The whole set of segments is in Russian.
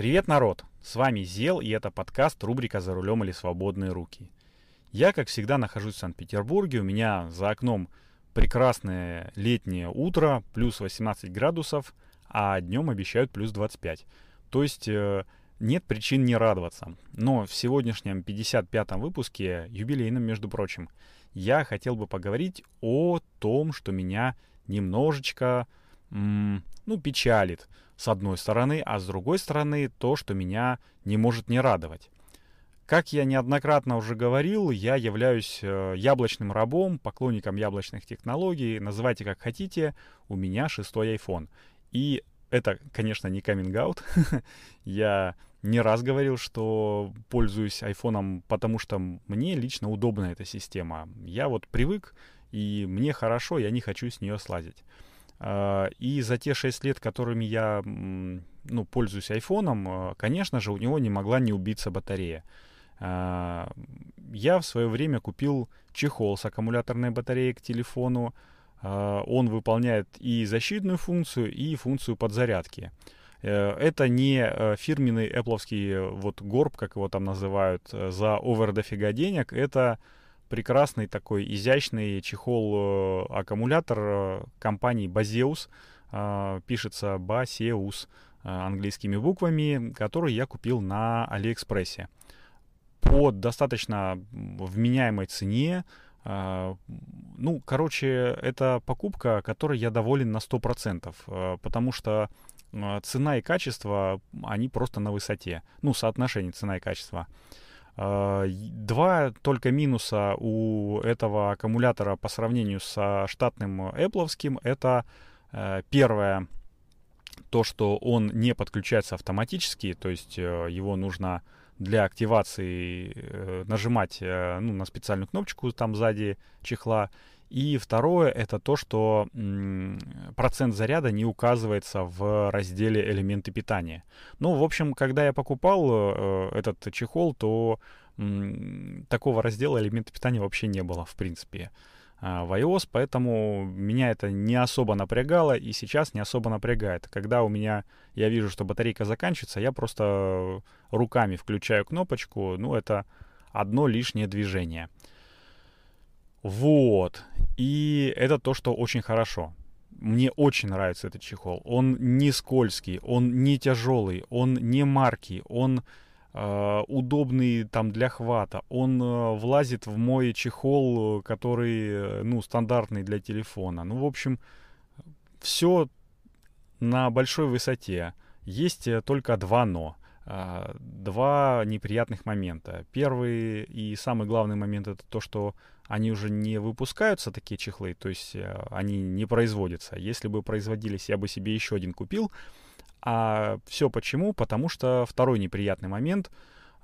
Привет, народ! С вами Зел, и это подкаст рубрика «За рулем или свободные руки». Я, как всегда, нахожусь в Санкт-Петербурге. У меня за окном прекрасное летнее утро, плюс 18 градусов, а днем обещают плюс 25. То есть э, нет причин не радоваться. Но в сегодняшнем 55-м выпуске, юбилейном, между прочим, я хотел бы поговорить о том, что меня немножечко, ну, печалит с одной стороны, а с другой стороны то, что меня не может не радовать. Как я неоднократно уже говорил, я являюсь э, яблочным рабом, поклонником яблочных технологий, называйте как хотите, у меня шестой iPhone. И это, конечно, не каминг-аут. я не раз говорил, что пользуюсь айфоном, потому что мне лично удобна эта система. Я вот привык, и мне хорошо, я не хочу с нее слазить. А, и за те 6 лет, которыми я ну, пользуюсь айфоном, э, конечно же, у него не могла не убиться батарея. А, я в свое время купил чехол с аккумуляторной батареей к телефону. А, он выполняет и защитную функцию, и функцию подзарядки. Э, это не э, фирменный Apple вот горб, как его там называют, э, за овер дофига денег. Это прекрасный такой изящный чехол-аккумулятор компании Baseus. Пишется Baseus английскими буквами, который я купил на Алиэкспрессе по достаточно вменяемой цене. Ну, короче, это покупка, которой я доволен на 100%, а, потому что цена и качество, они просто на высоте. Ну, соотношение цена и качество. Два только минуса у этого аккумулятора по сравнению со штатным Apple, это первое, то, что он не подключается автоматически, то есть э, его нужно для активации э, нажимать э, ну, на специальную кнопочку там сзади чехла. И второе это то, что процент заряда не указывается в разделе элементы питания. Ну, в общем, когда я покупал этот чехол, то такого раздела элементы питания вообще не было, в принципе. А, в iOS, поэтому меня это не особо напрягало и сейчас не особо напрягает. Когда у меня, я вижу, что батарейка заканчивается, я просто руками включаю кнопочку, ну это одно лишнее движение. Вот. И это то, что очень хорошо. Мне очень нравится этот чехол. Он не скользкий, он не тяжелый, он не маркий, он Uh, удобный там для хвата. Он uh, влазит в мой чехол, который, э, ну, стандартный для телефона. Ну, в общем, все на большой высоте. Есть э, только два но. Uh, два неприятных момента. Первый и самый главный момент это то, что они уже не выпускаются, такие чехлы, то есть они не производятся. Если бы производились, я бы себе еще один купил. А все почему? Потому что второй неприятный момент,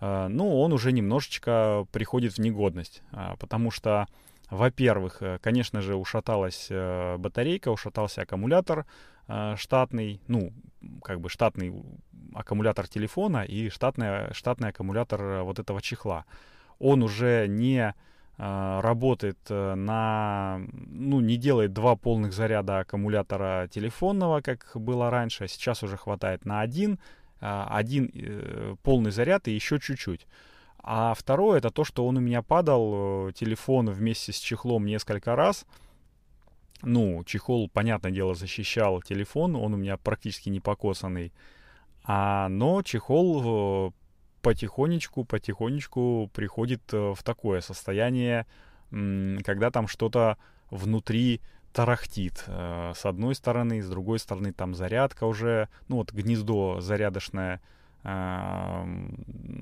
э, ну, он уже немножечко приходит в негодность. А, потому что, во-первых, э, конечно же, ушаталась э, батарейка, ушатался аккумулятор штатный, ну, как бы штатный аккумулятор телефона и штатный, штатный аккумулятор вот этого чехла. Он уже не Э, работает э, на, ну, не делает два полных заряда аккумулятора телефонного, как было раньше, а сейчас уже хватает на один, э, один полный заряд и еще чуть-чуть. А второе, это то, что он у меня падал, телефон вместе с чехлом несколько раз. Ну, чехол, понятное дело, защищал телефон, он у меня практически не покосанный. А, но чехол потихонечку, потихонечку приходит э, в такое состояние, когда там что-то внутри тарахтит. Э, с одной стороны, с другой стороны там зарядка уже, ну вот гнездо зарядочное, э,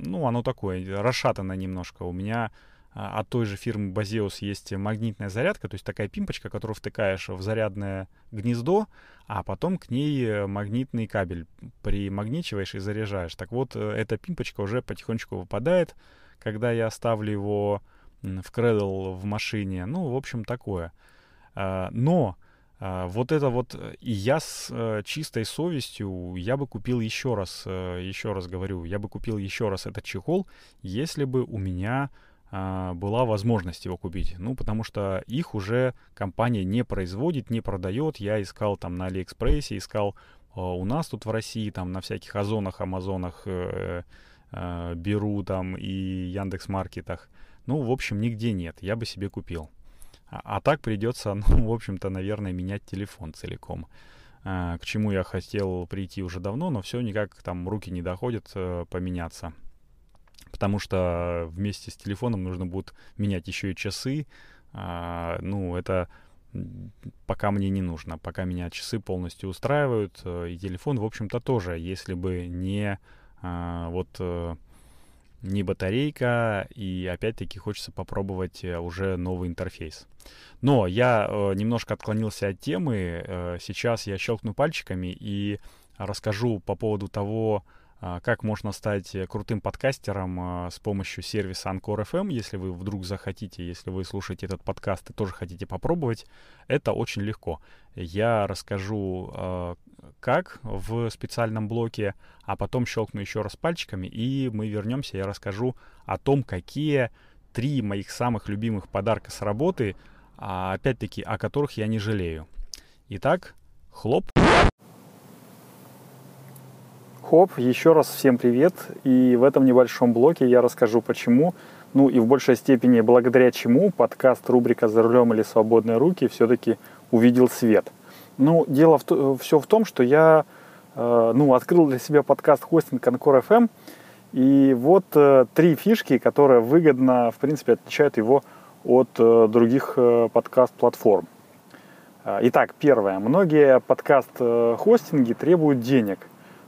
ну оно такое, расшатано немножко. У меня а, от той же фирмы Baseus есть магнитная зарядка, то есть такая пимпочка, которую втыкаешь в зарядное гнездо, а потом к ней э, магнитный кабель примагничиваешь и заряжаешь. Так вот, э, эта пимпочка уже потихонечку выпадает, когда я ставлю его в кредл в машине. Ну, в общем, такое. А, но а, вот это вот, и я с э, чистой совестью, я бы купил еще раз, еще раз говорю, я бы купил еще раз этот чехол, если бы у меня а, была возможность его купить. Ну, потому что их уже компания не производит, не продает. Я искал там на Алиэкспрессе, искал у нас тут в России, там на всяких Озонах, Амазонах, э, э, Беру там и Яндекс Маркетах. Ну, в общем, нигде нет. Я бы себе купил. А, а так придется, ну, в общем-то, наверное, менять телефон целиком. А, к чему я хотел прийти уже давно, но все никак там руки не доходят э, поменяться. Потому что вместе с телефоном нужно будет менять еще и часы. А, ну, это пока мне не нужно. Пока меня часы полностью устраивают. Э, и телефон, в общем-то, тоже, если бы не а, вот э, не батарейка, и опять-таки хочется попробовать э, уже новый интерфейс. Но я немножко отклонился от темы. Сейчас я щелкну пальчиками и расскажу по поводу того, как можно стать э, крутым подкастером а, с помощью сервиса Anchor FM, если вы вдруг захотите, если вы слушаете этот подкаст и тоже хотите попробовать, это очень легко. Я расскажу, а, как в специальном блоке, а потом щелкну еще раз пальчиками, и мы вернемся, я расскажу о том, какие три моих самых любимых подарка с работы, опять-таки, о которых я не жалею. Итак, хлоп. Хоп, еще раз всем привет. И в этом небольшом блоке я расскажу почему, ну и в большей степени благодаря чему подкаст рубрика «За рулем или свободные руки» все-таки увидел свет. Ну, дело в, все в том, что я э, ну, открыл для себя подкаст хостинг Анкор FM, и вот э, три фишки, которые выгодно, в принципе, отличают его от э, других э, подкаст-платформ. Э, итак, первое. Многие подкаст-хостинги э, требуют денег –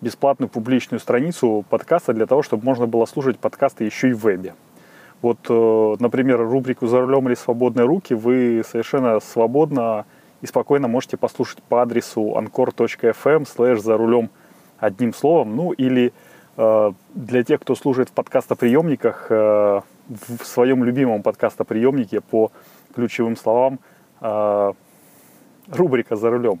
бесплатную публичную страницу подкаста для того, чтобы можно было слушать подкасты еще и в вебе. Вот, э, например, рубрику «За рулем или свободные руки» вы совершенно свободно и спокойно можете послушать по адресу anchor.fm слэш «За рулем» одним словом. Ну или э, для тех, кто слушает в подкастоприемниках, э, в своем любимом подкастоприемнике по ключевым словам рубрика «За рулем».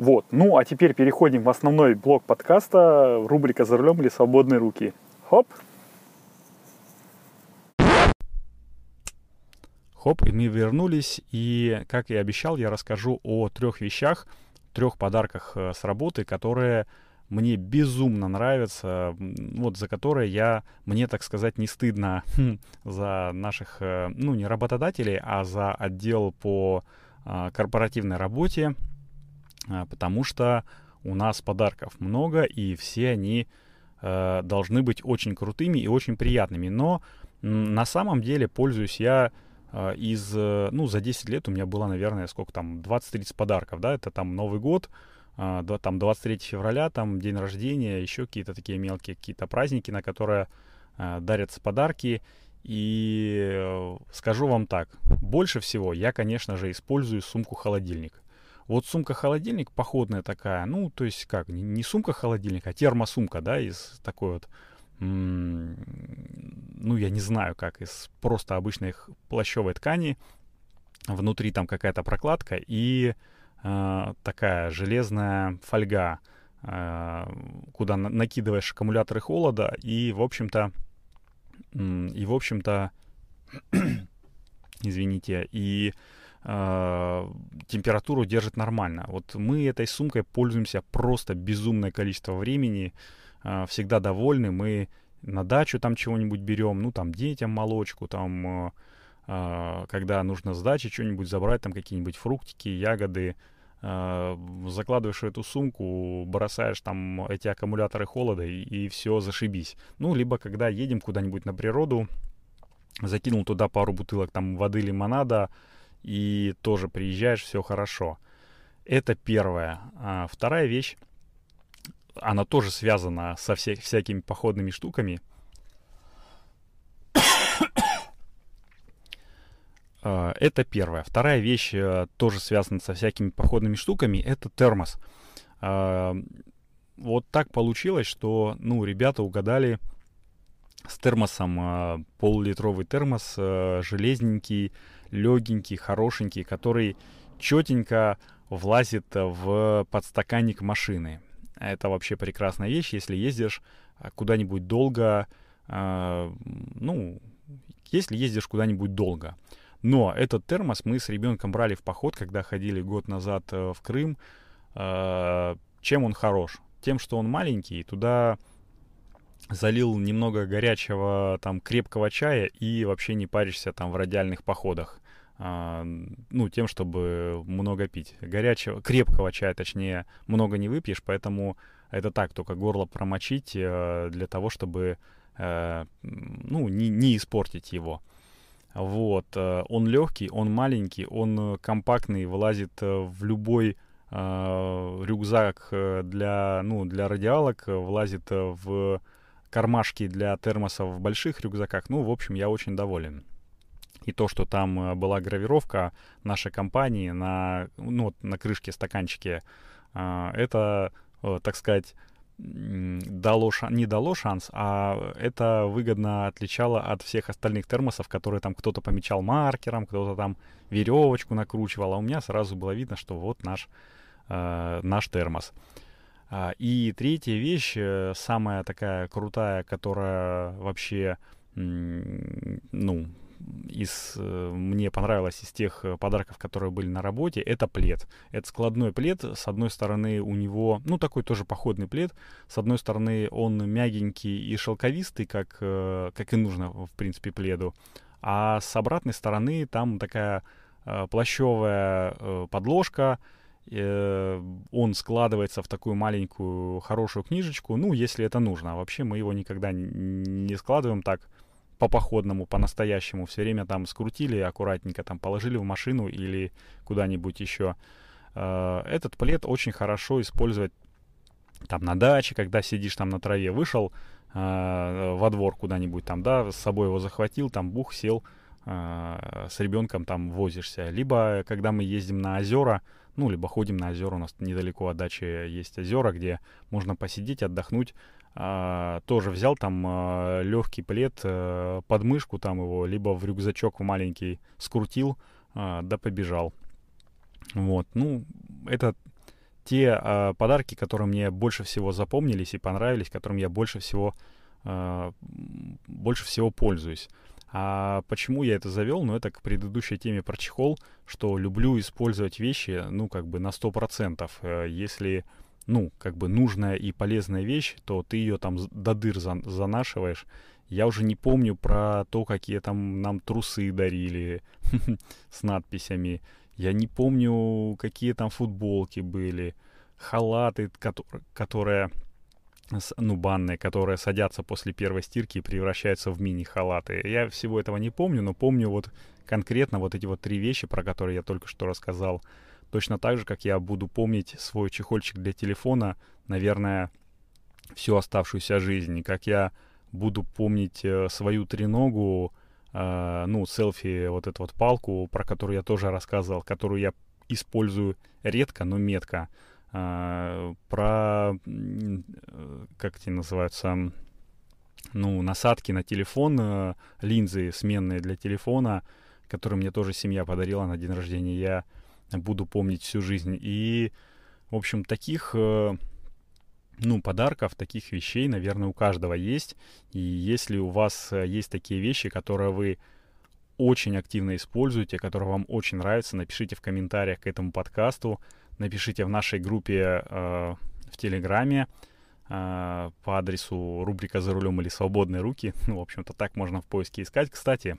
Вот. Ну, а теперь переходим в основной блок подкаста, рубрика «За рулем или свободные руки». Хоп! Хоп, и мы вернулись, и, как и обещал, я расскажу о трех вещах, трех подарках э, с работы, которые мне безумно нравятся, вот за которые я, мне, так сказать, не стыдно хм, за наших, э, ну, не работодателей, а за отдел по а, корпоративной работе, потому что у нас подарков много, и все они э, должны быть очень крутыми и очень приятными. Но на самом деле пользуюсь я э, из, ну, за 10 лет у меня было, наверное, сколько там, 20-30 подарков, да, это там Новый год, а, там 23 февраля, там день рождения, еще какие-то такие мелкие какие-то праздники, на которые а, дарятся подарки. И э, скажу вам так, больше всего я, конечно же, использую сумку-холодильник. Вот сумка-холодильник походная такая, ну, то есть как, не, сумка-холодильник, а термосумка, да, из такой вот, ну, я не знаю, как, из просто обычной плащевой ткани. Внутри там какая-то прокладка и э, такая железная фольга, э, куда на- накидываешь аккумуляторы холода и, в общем-то, и, в общем-то, извините, и температуру держит нормально. Вот мы этой сумкой пользуемся просто безумное количество времени, э, всегда довольны. Мы на дачу там чего-нибудь берем, ну там детям молочку, там а, когда нужно с дачи что-нибудь забрать, там какие-нибудь фруктики, ягоды, а, закладываешь эту сумку, бросаешь там эти аккумуляторы холода и, и все, зашибись. Ну, либо когда едем куда-нибудь на природу, закинул туда пару бутылок там воды лимонада, и тоже приезжаешь, все хорошо. Это первое. А вторая вещь, она тоже связана со вся, всякими походными штуками. А, это первое. Вторая вещь э, тоже связана со всякими походными штуками. Это термос. А, вот так получилось, что, ну, ребята угадали с термосом пол-литровый термос, э, железненький, легенький, хорошенький, который четенько влазит в подстаканник машины. Это вообще прекрасная вещь, если ездишь куда-нибудь долго, ну, если ездишь куда-нибудь долго. Но этот термос мы с ребенком брали в поход, когда ходили год назад э, в Крым. Э, чем он хорош? Тем, что он маленький, туда залил немного горячего там крепкого чая и вообще не паришься там в радиальных походах. А, ну, тем, чтобы много пить. Горячего, крепкого чая, точнее, много не выпьешь, поэтому это так, только горло промочить э, для того, чтобы, э, ну, не, не испортить его. Вот. Э, он легкий, он маленький, он компактный, вылазит в любой рюкзак для, ну, для радиалок, влазит в кармашки для термосов в больших рюкзаках. Ну, в общем, я очень доволен. И то, что там была гравировка нашей компании на, ну, на крышке стаканчике, это, так сказать, дало, не дало шанс, а это выгодно отличало от всех остальных термосов, которые там кто-то помечал маркером, кто-то там веревочку накручивал, а у меня сразу было видно, что вот наш, э, наш термос. А, и третья вещь, э, самая такая крутая, которая вообще, ну, из, э, мне понравилось из тех э, подарков, которые были на работе, это плед. Это складной плед. С одной стороны у него, ну такой тоже походный плед. С одной стороны он мягенький и шелковистый, как, э, как и нужно в принципе пледу. А с обратной стороны там такая плащевая подложка, он складывается в такую маленькую хорошую книжечку, ну, если это нужно. Вообще мы его никогда не складываем так по походному, по-настоящему, все время там скрутили аккуратненько, там положили в машину или куда-нибудь еще. Э, этот плед очень хорошо использовать там на даче, когда сидишь там на траве, вышел э, во двор куда-нибудь там, да, с собой его захватил, там бух, сел, э, с ребенком там возишься. Либо, когда мы ездим на озера, ну, либо ходим на озера, у нас недалеко от дачи есть озера, где можно посидеть, отдохнуть, э, тоже взял там э, легкий плед, э, подмышку там его, либо в рюкзачок маленький скрутил, э, да побежал. Вот, ну, это те э, подарки, которые мне больше всего запомнились и понравились, которым я больше всего, э, больше всего пользуюсь. А почему я это завел? Ну, это к предыдущей теме про чехол, что люблю использовать вещи, ну, как бы на 100%. Э, если, ну, как бы нужная и полезная вещь, то ты ее там до дыр занашиваешь. Я уже не помню про то, какие там нам трусы дарили с надписями. Я не помню, какие там футболки были, халаты, которые, ну, банные, которые садятся после первой стирки и превращаются в мини-халаты. Я всего этого не помню, но помню вот конкретно вот эти вот три вещи, про которые я только что рассказал. Точно так же, как я буду помнить свой чехольчик для телефона, наверное, всю оставшуюся жизнь. Как я буду помнить э, свою треногу, э, ну, селфи, вот эту вот палку, про которую я тоже рассказывал, которую я использую редко, но метко. Э, про, э, как эти называются, ну, насадки на телефон, э, линзы сменные для телефона, которые мне тоже семья подарила на день рождения, я буду помнить всю жизнь. И, в общем, таких... Э, ну, подарков, таких вещей, наверное, у каждого есть. И если у вас э, есть такие вещи, которые вы очень активно используете, которые вам очень нравятся, напишите в комментариях к этому подкасту, напишите в нашей группе э, в Телеграме по адресу рубрика «За рулем» или «Свободные руки». Ну, в общем-то, так можно в поиске искать. Кстати,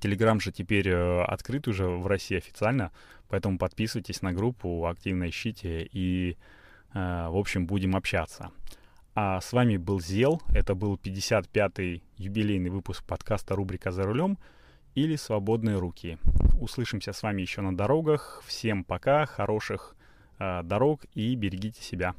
Телеграм же теперь э, открыт уже в России официально, поэтому подписывайтесь на группу, активно ищите и Э, в общем, будем общаться. А с вами был Зел. Это был 55-й юбилейный выпуск подкаста рубрика «За рулем» или «Свободные руки». Услышимся с вами еще на дорогах. Всем пока, хороших э, дорог и берегите себя.